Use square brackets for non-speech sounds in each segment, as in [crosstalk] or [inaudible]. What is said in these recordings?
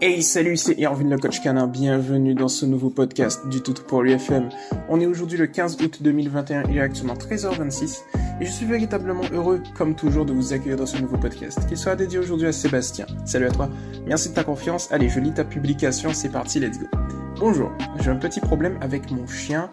Hey salut, c'est Irvin le coach canin, bienvenue dans ce nouveau podcast du Tout pour l'UFM. On est aujourd'hui le 15 août 2021, il est actuellement 13h26 et je suis véritablement heureux, comme toujours, de vous accueillir dans ce nouveau podcast qui sera dédié aujourd'hui à Sébastien. Salut à toi, merci de ta confiance, allez je lis ta publication, c'est parti, let's go. Bonjour, j'ai un petit problème avec mon chien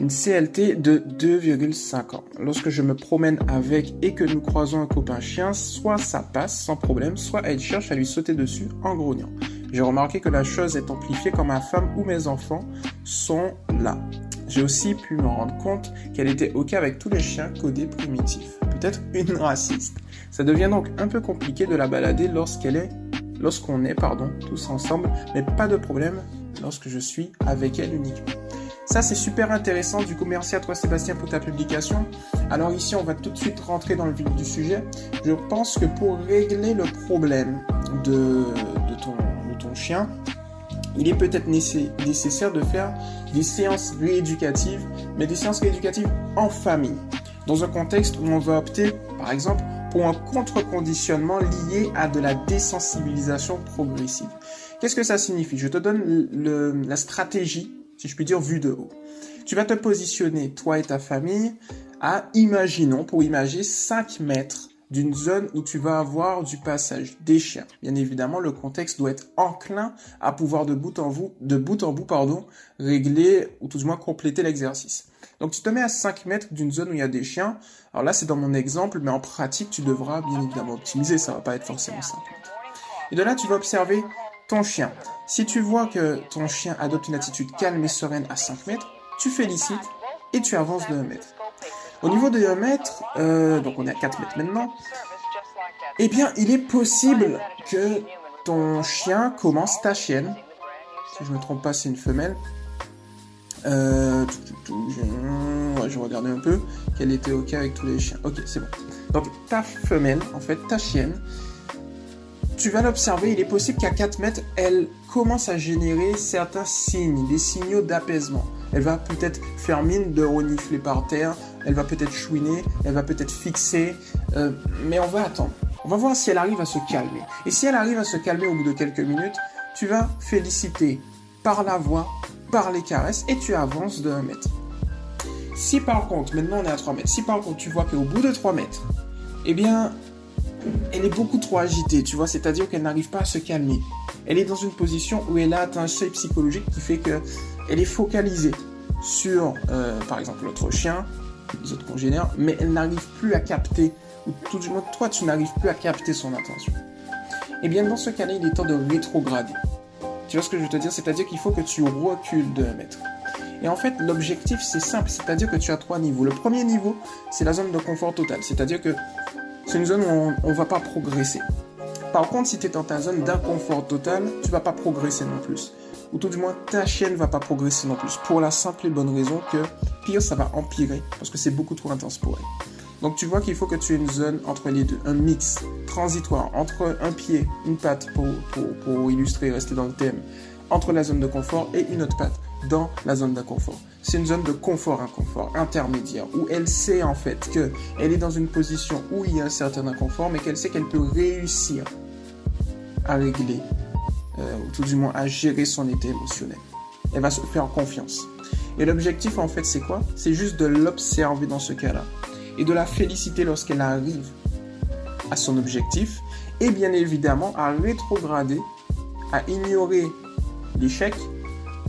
une CLT de 2,5 ans. Lorsque je me promène avec et que nous croisons un copain chien, soit ça passe sans problème, soit elle cherche à lui sauter dessus en grognant. J'ai remarqué que la chose est amplifiée quand ma femme ou mes enfants sont là. J'ai aussi pu me rendre compte qu'elle était OK avec tous les chiens codés primitifs. Peut-être une raciste. Ça devient donc un peu compliqué de la balader lorsqu'elle est, lorsqu'on est, pardon, tous ensemble, mais pas de problème lorsque je suis avec elle uniquement. Ça, c'est super intéressant. Du coup, merci à toi, Sébastien, pour ta publication. Alors ici, on va tout de suite rentrer dans le vif du sujet. Je pense que pour régler le problème de, chien, il est peut-être nécessaire de faire des séances rééducatives, mais des séances rééducatives en famille, dans un contexte où on va opter, par exemple, pour un contre-conditionnement lié à de la désensibilisation progressive. Qu'est-ce que ça signifie? Je te donne la stratégie si je puis dire, vue de haut. Tu vas te positionner, toi et ta famille, à, imaginons, pour imaginer, 5 mètres d'une zone où tu vas avoir du passage des chiens. Bien évidemment, le contexte doit être enclin à pouvoir de bout en bout, de bout en bout, pardon, régler ou tout du moins compléter l'exercice. Donc tu te mets à 5 mètres d'une zone où il y a des chiens. Alors là, c'est dans mon exemple, mais en pratique, tu devras bien évidemment optimiser, ça va pas être forcément simple. Et de là, tu vas observer ton chien. Si tu vois que ton chien adopte une attitude calme et sereine à 5 mètres, tu félicites et tu avances de 1 mètre. Au niveau de 1 mètre, euh, donc on est à 4 mètres maintenant, eh bien il est possible que ton chien commence ta chienne. Si je ne me trompe pas, c'est une femelle. Euh, je, je regardais un peu qu'elle était ok avec tous les chiens. Ok, c'est bon. Donc ta femelle, en fait, ta chienne, tu vas l'observer, il est possible qu'à 4 mètres, elle commence à générer certains signes, des signaux d'apaisement. Elle va peut-être faire mine de renifler par terre, elle va peut-être chouiner, elle va peut-être fixer, euh, mais on va attendre. On va voir si elle arrive à se calmer. Et si elle arrive à se calmer au bout de quelques minutes, tu vas féliciter par la voix, par les caresses, et tu avances de 1 mètre. Si par contre, maintenant on est à 3 mètres, si par contre tu vois qu'au bout de 3 mètres, eh bien, elle est beaucoup trop agitée, tu vois, c'est-à-dire qu'elle n'arrive pas à se calmer. Elle est dans une position où elle a atteint un seuil psychologique qui fait que elle est focalisée sur, euh, par exemple, l'autre chien, les autres congénères, mais elle n'arrive plus à capter, ou tout du moins toi, tu n'arrives plus à capter son attention. Et eh bien, dans ce cas-là, il est temps de rétrograder. Tu vois ce que je veux te dire? C'est-à-dire qu'il faut que tu recules de mètre. Et en fait, l'objectif, c'est simple, c'est-à-dire que tu as trois niveaux. Le premier niveau, c'est la zone de confort total, c'est-à-dire que c'est une zone où on ne va pas progresser. Par contre, si tu es dans ta zone d'inconfort total, tu vas pas progresser non plus. Ou tout du moins, ta chienne va pas progresser non plus. Pour la simple et bonne raison que, ça va empirer. Parce que c'est beaucoup trop intense pour elle. Donc tu vois qu'il faut que tu aies une zone entre les deux, un mix transitoire entre un pied, une patte pour, pour, pour illustrer, rester dans le thème, entre la zone de confort et une autre patte dans la zone d'inconfort. C'est une zone de confort-inconfort intermédiaire où elle sait en fait que elle est dans une position où il y a un certain inconfort, mais qu'elle sait qu'elle peut réussir à régler, euh, ou tout du moins à gérer son état émotionnel. Elle va se faire confiance. Et l'objectif en fait c'est quoi? C'est juste de l'observer dans ce cas-là et de la féliciter lorsqu'elle arrive à son objectif et bien évidemment à rétrograder, à ignorer l'échec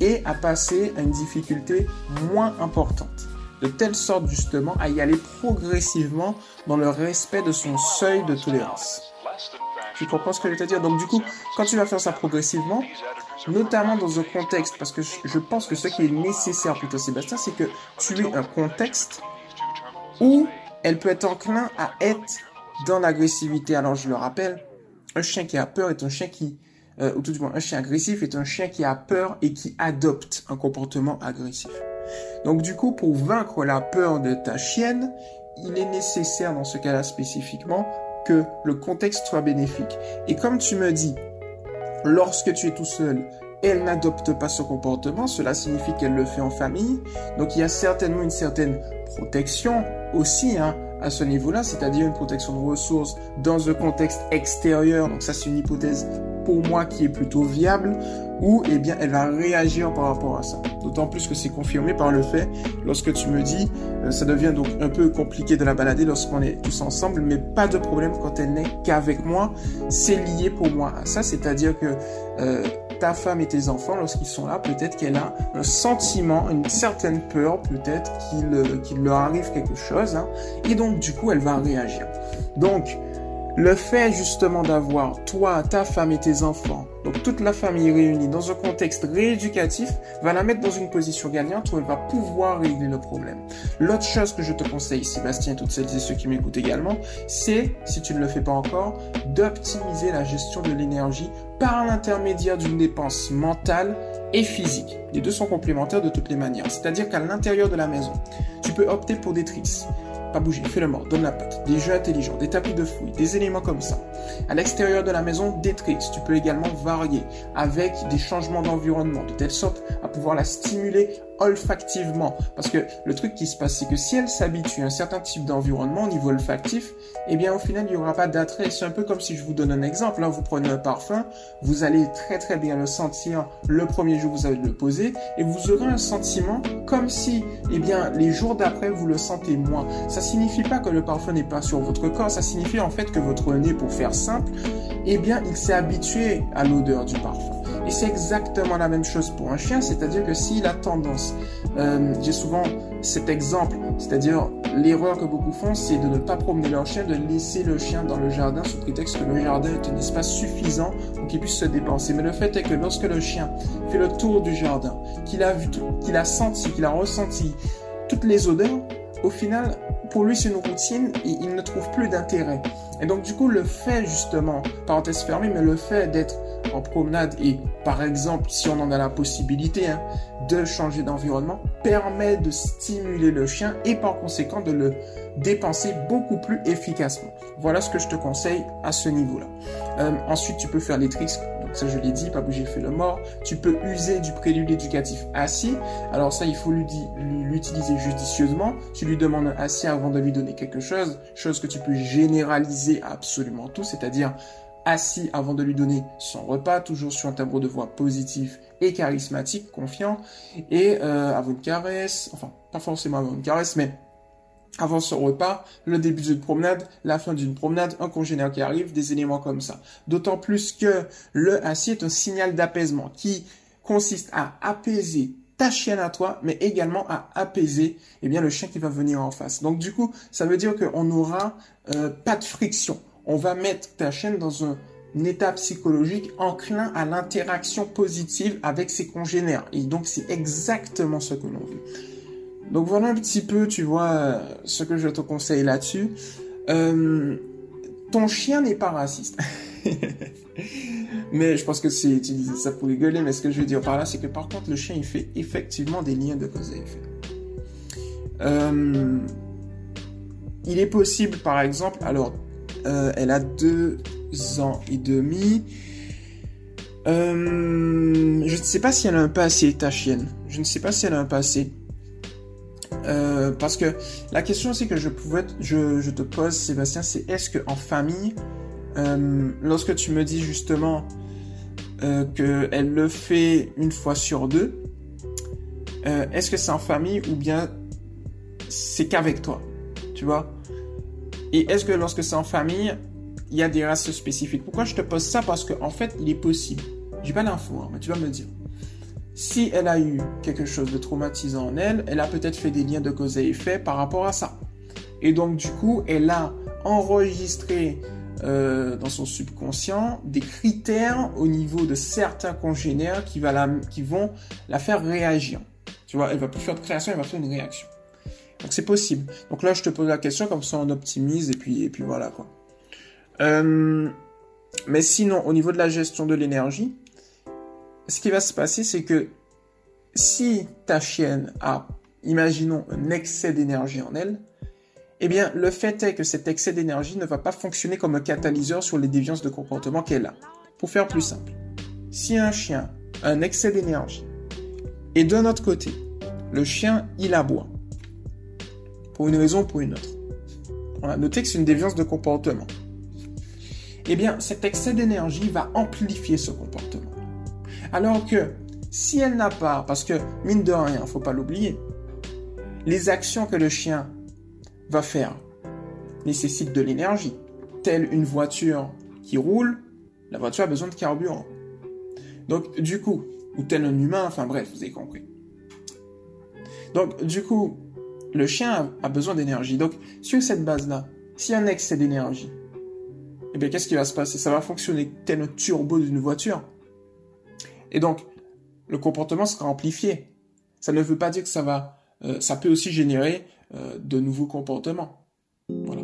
et à passer à une difficulté moins importante. De telle sorte justement à y aller progressivement dans le respect de son seuil de tolérance. Tu comprends ce que je veux te dire? Donc du coup, quand tu vas faire ça progressivement, notamment dans un contexte, parce que je pense que ce qui est nécessaire plutôt Sébastien, c'est que tu aies un contexte où elle peut être enclin à être dans l'agressivité. Alors je le rappelle, un chien qui a peur est un chien qui euh, ou tout du moins un chien agressif est un chien qui a peur et qui adopte un comportement agressif. Donc du coup, pour vaincre la peur de ta chienne, il est nécessaire dans ce cas-là spécifiquement que le contexte soit bénéfique. Et comme tu me dis, lorsque tu es tout seul, elle n'adopte pas ce comportement, cela signifie qu'elle le fait en famille. Donc il y a certainement une certaine protection aussi hein, à ce niveau-là, c'est-à-dire une protection de ressources dans un contexte extérieur. Donc ça c'est une hypothèse pour moi qui est plutôt viable ou eh bien elle va réagir par rapport à ça. D'autant plus que c'est confirmé par le fait lorsque tu me dis euh, ça devient donc un peu compliqué de la balader lorsqu'on est tous ensemble, mais pas de problème quand elle n'est qu'avec moi. C'est lié pour moi à ça, c'est-à-dire que euh, ta femme et tes enfants, lorsqu'ils sont là, peut-être qu'elle a un sentiment, une certaine peur, peut-être qu'il euh, leur arrive quelque chose, hein, et donc du coup elle va réagir. Donc le fait justement d'avoir toi, ta femme et tes enfants, donc toute la famille réunie dans un contexte rééducatif, va la mettre dans une position gagnante où elle va pouvoir régler le problème. L'autre chose que je te conseille, Sébastien toutes celles et ceux qui m'écoutent également, c'est, si tu ne le fais pas encore, d'optimiser la gestion de l'énergie par l'intermédiaire d'une dépense mentale et physique. Les deux sont complémentaires de toutes les manières. C'est-à-dire qu'à l'intérieur de la maison, tu peux opter pour des tricks pas bouger, fais le mort, donne la patte, des jeux intelligents, des tapis de fouille, des éléments comme ça. À l'extérieur de la maison, des. Tu peux également varier avec des changements d'environnement, de telle sorte à pouvoir la stimuler olfactivement. Parce que le truc qui se passe, c'est que si elle s'habitue à un certain type d'environnement au niveau olfactif, eh bien au final, il n'y aura pas d'attrait. C'est un peu comme si je vous donne un exemple. Là, vous prenez un parfum, vous allez très très bien le sentir le premier jour vous allez le poser, et vous aurez un sentiment comme si, eh bien, les jours d'après, vous le sentez moins. Ça signifie pas que le parfum n'est pas sur votre corps, ça signifie en fait que votre nez, pour faire simple, eh bien, il s'est habitué à l'odeur du parfum. Et c'est exactement la même chose pour un chien, c'est-à-dire que s'il a tendance, euh, j'ai souvent cet exemple, c'est-à-dire l'erreur que beaucoup font, c'est de ne pas promener leur chien, de laisser le chien dans le jardin sous prétexte que le jardin est un espace suffisant pour qu'il puisse se dépenser. Mais le fait est que lorsque le chien fait le tour du jardin, qu'il a vu, qu'il a senti, qu'il a ressenti toutes les odeurs, au final, pour lui, c'est une routine et il ne trouve plus d'intérêt. Et donc, du coup, le fait, justement, parenthèse fermée, mais le fait d'être en promenade et, par exemple, si on en a la possibilité, hein, de changer d'environnement, permet de stimuler le chien et par conséquent de le dépenser beaucoup plus efficacement. Voilà ce que je te conseille à ce niveau-là. Euh, ensuite, tu peux faire les tricks ça je l'ai dit, pas bouger fait le mort. Tu peux user du prélude éducatif assis. Alors ça, il faut l'utiliser judicieusement. Tu lui demandes assis avant de lui donner quelque chose, chose que tu peux généraliser absolument tout, c'est-à-dire assis avant de lui donner son repas, toujours sur un tableau de voix positif et charismatique, confiant, et euh, avant une caresse, enfin pas forcément avant une caresse, mais avant son repas, le début d'une promenade, la fin d'une promenade, un congénère qui arrive, des éléments comme ça. D'autant plus que le assis est un signal d'apaisement qui consiste à apaiser ta chienne à toi, mais également à apaiser eh bien, le chien qui va venir en face. Donc du coup, ça veut dire qu'on n'aura euh, pas de friction. On va mettre ta chienne dans un, état psychologique enclin à l'interaction positive avec ses congénères. Et donc c'est exactement ce que l'on veut. Donc voilà un petit peu, tu vois, ce que je te conseille là-dessus. Euh, ton chien n'est pas raciste. [laughs] mais je pense que c'est, disais ça pour rigoler, mais ce que je veux dire par là, c'est que par contre, le chien, il fait effectivement des liens de cause à effet. Euh, il est possible, par exemple, alors, euh, elle a deux ans et demi. je ne sais pas si elle a un passé, ta chienne. Je ne sais pas si elle a un passé. Euh, parce que la question aussi que je pouvais, te pose, Sébastien, c'est est-ce que en famille, euh, lorsque tu me dis justement euh, qu'elle le fait une fois sur deux, euh, est-ce que c'est en famille ou bien c'est qu'avec toi, tu vois? Et est-ce que lorsque c'est en famille, il y a des races spécifiques? Pourquoi je te pose ça? Parce qu'en en fait, il est possible. J'ai pas l'info, hein, mais tu vas me dire si elle a eu quelque chose de traumatisant en elle, elle a peut-être fait des liens de cause et effet par rapport à ça. Et donc du coup, elle a enregistré euh, dans son subconscient des critères au niveau de certains congénères qui, qui vont la faire réagir. Tu vois, elle va plus faire de création, elle va faire une réaction. Donc c'est possible. Donc là, je te pose la question, comme ça on optimise et puis, voilà quoi. Euh, mais sinon, au niveau de la gestion de l'énergie, ce qui va se passer, c'est que si ta chienne a, imaginons, un excès d'énergie en elle, eh bien, le fait est que cet excès d'énergie ne va pas fonctionner comme un catalyseur sur les déviances de comportement qu'elle a. Pour faire plus simple, si un chien a un excès d'énergie, et d'un autre côté, le chien, il aboie, pour une raison ou pour une autre, a noté que c'est une déviance de comportement. eh bien, cet excès d'énergie va amplifier ce comportement. Alors que si elle n'a pas, parce que mine de rien, faut pas l'oublier, les actions que le chien va faire nécessitent de l'énergie. Telle une voiture qui roule, la voiture a besoin de carburant. Donc, du coup, ou tel un humain, enfin bref, vous avez compris. Donc, du coup, le chien a besoin d'énergie. Donc, sur cette base-là, s'il y a un excès d'énergie, eh bien, qu'est-ce qui va se passer? Ça va fonctionner tel un turbo d'une voiture. Et donc, le comportement sera amplifié. Ça ne veut pas dire que ça va, euh, ça peut aussi générer euh, de nouveaux comportements. Voilà.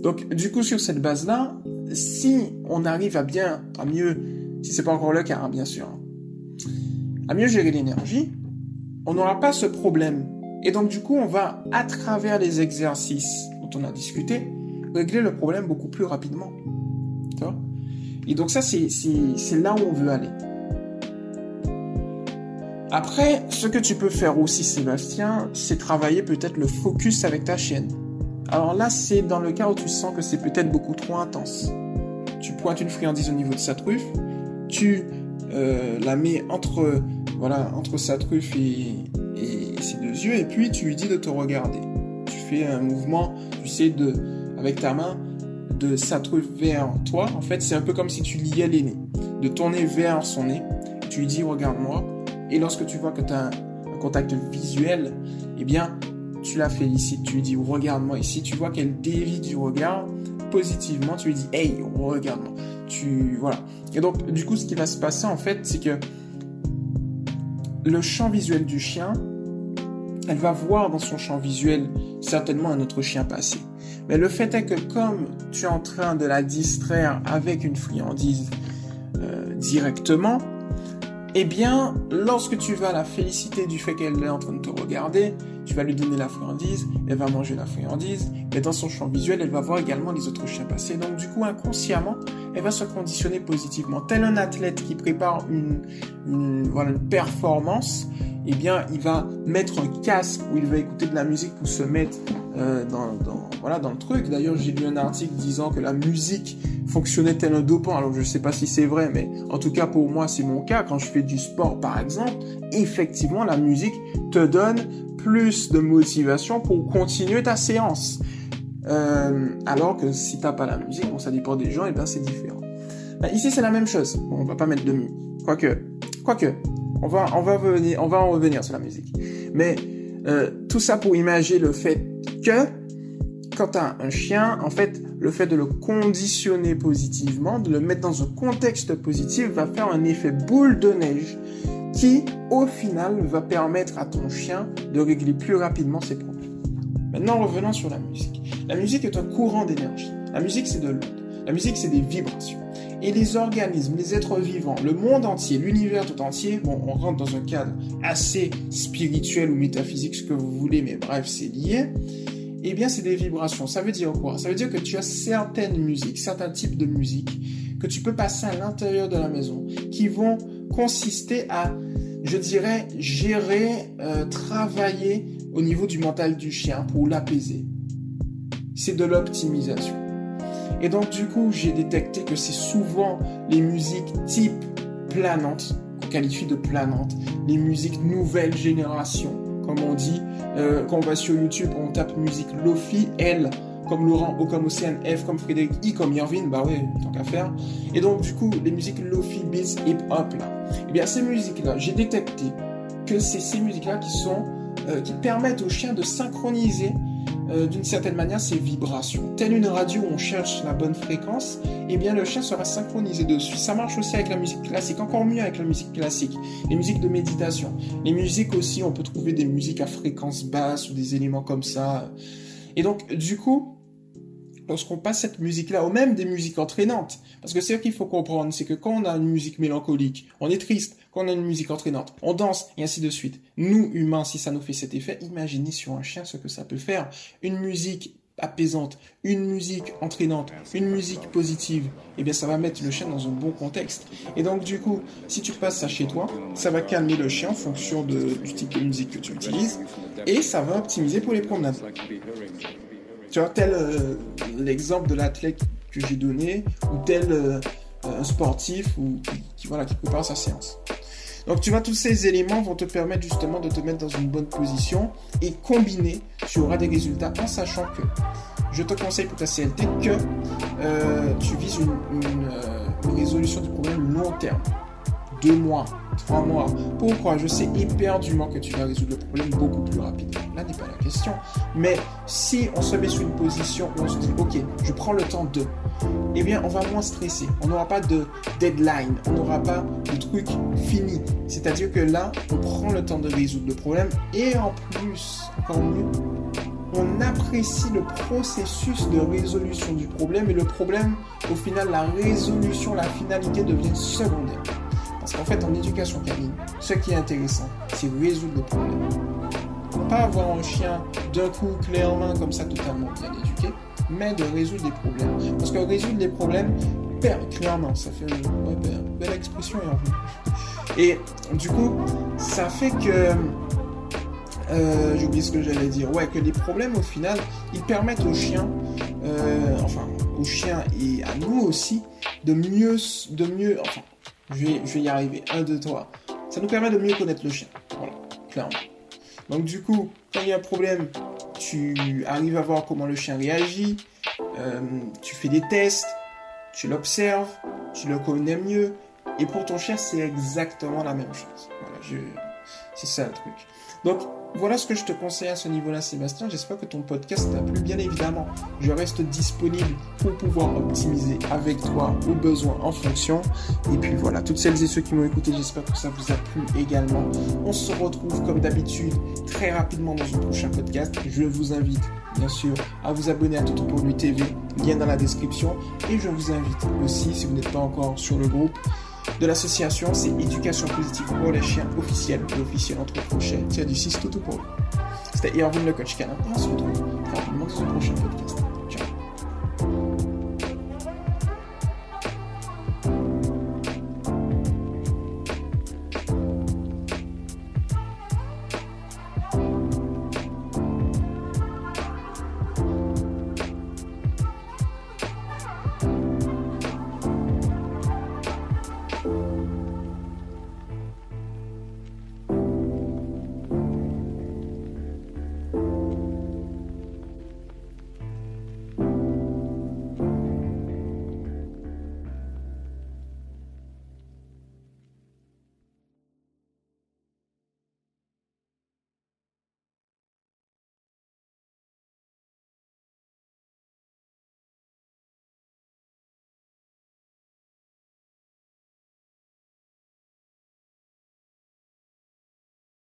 Donc, du coup, sur cette base-là, si on arrive à bien, à mieux, si c'est pas encore le cas, hein, bien sûr, hein, à mieux gérer l'énergie, on n'aura pas ce problème. Et donc, du coup, on va, à travers les exercices dont on a discuté, régler le problème beaucoup plus rapidement. Et donc, ça, c'est là où on veut aller. Après, ce que tu peux faire aussi, Sébastien, c'est travailler peut-être le focus avec ta chienne. Alors là, c'est dans le cas où tu sens que c'est peut-être beaucoup trop intense. Tu pointes une friandise au niveau de sa truffe, tu euh, la mets entre, voilà, entre sa truffe et, ses deux yeux, et puis tu lui dis de te regarder. Tu fais un mouvement, tu sais, de, avec ta main, de sa truffe vers toi. En fait, c'est un peu comme si tu liais les nez. De tourner vers son nez, tu lui dis regarde-moi, et lorsque tu vois que tu as un, contact visuel, eh bien, tu la félicites, tu lui dis regarde-moi ici, tu vois qu'elle dévie du regard positivement, tu lui dis hey, regarde-moi. Tu voilà. Et donc du coup ce qui va se passer en fait, c'est que le champ visuel du chien, elle va voir dans son champ visuel certainement un autre chien passer. Mais le fait est que comme tu es en train de la distraire avec une friandise euh, directement, eh bien, lorsque tu vas la féliciter du fait qu'elle est en train de te regarder, tu vas lui donner la friandise, elle va manger la friandise, mais dans son champ visuel, elle va voir également les autres chiens passer. Donc, du coup, inconsciemment, elle va se conditionner positivement. Tel un athlète qui prépare une, voilà, une performance, eh bien, il va mettre un casque où il va écouter de la musique pour se mettre euh, dans, dans, voilà, dans le truc. D'ailleurs, j'ai lu un article disant que la musique fonctionnait tel un dopant. Alors, je sais pas si c'est vrai, mais en tout cas, pour moi, c'est mon cas. Quand je fais du sport, par exemple, effectivement, la musique te donne plus de motivation pour continuer ta séance. Euh, alors que si t'as pas la musique, bon, ça dépend des gens, et ben c'est différent. Ben, ici, c'est la même chose. Bon, on va pas mettre de quoique, quoique, on va, on va venir, on va en revenir sur la musique. Mais euh, tout ça pour imaginer le fait que quand tu as un chien, en fait, le fait de le conditionner positivement, de le mettre dans un contexte positif, va faire un effet boule de neige qui, au final, va permettre à ton chien de régler plus rapidement ses problèmes. Maintenant, revenons sur la musique. La musique est un courant d'énergie. La musique, c'est de l'onde. La musique, c'est des vibrations. Et les organismes, les êtres vivants, le monde entier, l'univers tout entier, bon, on rentre dans un cadre assez spirituel ou métaphysique, ce que vous voulez, mais bref, c'est lié. Eh bien, c'est des vibrations. Ça veut dire quoi? Ça veut dire que tu as certaines musiques, certains types de musique que tu peux passer à l'intérieur de la maison, qui vont consister à, je dirais, gérer, euh, travailler au niveau du mental du chien pour l'apaiser. C'est de l'optimisation. Et donc, du coup, j'ai détecté que c'est souvent les musiques type planantes, qu'on qualifie de planantes, les musiques nouvelle génération, comme on dit. Euh, quand on va sur YouTube, on tape musique Lofi, L comme Laurent, O comme Océane, F comme Frédéric, I comme Irvine, bah ouais, tant qu'à faire. Et donc, du coup, les musiques Lofi, Beats, Hip Hop, là. Eh bien, ces musiques-là, j'ai détecté que c'est ces musiques-là qui sont, euh, qui permettent aux chiens de synchroniser euh, d'une certaine manière ces vibrations. Telle une radio où on cherche la bonne fréquence, eh bien le chien sera synchronisé dessus. Ça marche aussi avec la musique classique, encore mieux avec la musique classique, les musiques de méditation. Les musiques aussi, on peut trouver des musiques à fréquence basse ou des éléments comme ça. Et donc, du coup, lorsqu'on passe cette musique-là, ou même des musiques entraînantes, parce que c'est ce qu'il faut comprendre, c'est que quand on a une musique mélancolique, on est triste, quand on a une musique entraînante, on danse, et ainsi de suite. Nous, humains, si ça nous fait cet effet, imaginez sur un chien ce que ça peut faire. Une musique apaisante, une musique entraînante, une musique positive, eh bien ça va mettre le chien dans un bon contexte. Et donc du coup, si tu passes ça chez toi, ça va calmer le chien en fonction du type de musique que tu utilises, et ça va optimiser pour les promenades. Tu vois, tel euh, l'exemple de l'athlète que j'ai donné ou tel euh, sportif ou qui, voilà, qui prépare sa séance. Donc tu vois, tous ces éléments vont te permettre justement de te mettre dans une bonne position et combiner, tu auras des résultats en sachant que je te conseille pour ta CLT que euh, tu vises une, résolution du problème long terme. Deux mois, trois mois. Pourquoi? Je sais éperdument que tu vas résoudre le problème beaucoup plus rapidement. Là n'est pas la question. Mais si on se met sur une position où on se dit, ok, je prends le temps de, eh bien, on va moins stresser. On n'aura pas de deadline. On n'aura pas de truc fini. C'est-à-dire que là, on prend le temps de résoudre le problème et en plus, encore mieux, on apprécie le processus de résolution du problème et le problème, au final, la résolution, la finalité devient secondaire. Parce qu'en fait, en éducation canine, ce qui est intéressant, c'est résoudre le problème. Pas avoir un chien d'un coup clairement comme ça totalement bien éduqué, mais de résoudre des problèmes. Parce que résoudre des problèmes, clairement, ça fait une belle expression et en Et du coup, ça fait que euh, j'ai oublié ce que j'allais dire. Ouais, que les problèmes, au final, ils permettent aux chiens, euh, enfin, aux chiens et à nous aussi, de mieux, de mieux, enfin, je vais, je vais y arriver. Un, deux, trois. Ça nous permet de mieux connaître le chien. Voilà, clairement. Donc, du coup, quand il y a un problème, tu arrives à voir comment le chien réagit, euh, tu fais des tests, tu l'observes, tu le connais mieux, et pour ton chien, c'est exactement la même chose. Voilà, c'est ça le truc. Donc, voilà ce que je te conseille à ce niveau-là, Sébastien. J'espère que ton podcast t'a plu. Bien évidemment, je reste disponible pour pouvoir optimiser avec toi aux besoins en fonction. Et puis voilà, toutes celles et ceux qui m'ont écouté, j'espère que ça vous a plu également. On se retrouve comme d'habitude très rapidement dans un prochain podcast. Je vous invite bien sûr à vous abonner à Toto pour lui TV, lien dans la description. Et je vous invite aussi, si vous n'êtes pas encore sur le groupe, de l'association, c'est Éducation positive pour les chiens officiels et officiels entre crochets. Tiens du 6 tout pour C'était Irvin le coach canin. on se retrouve rapidement dans un prochain podcast.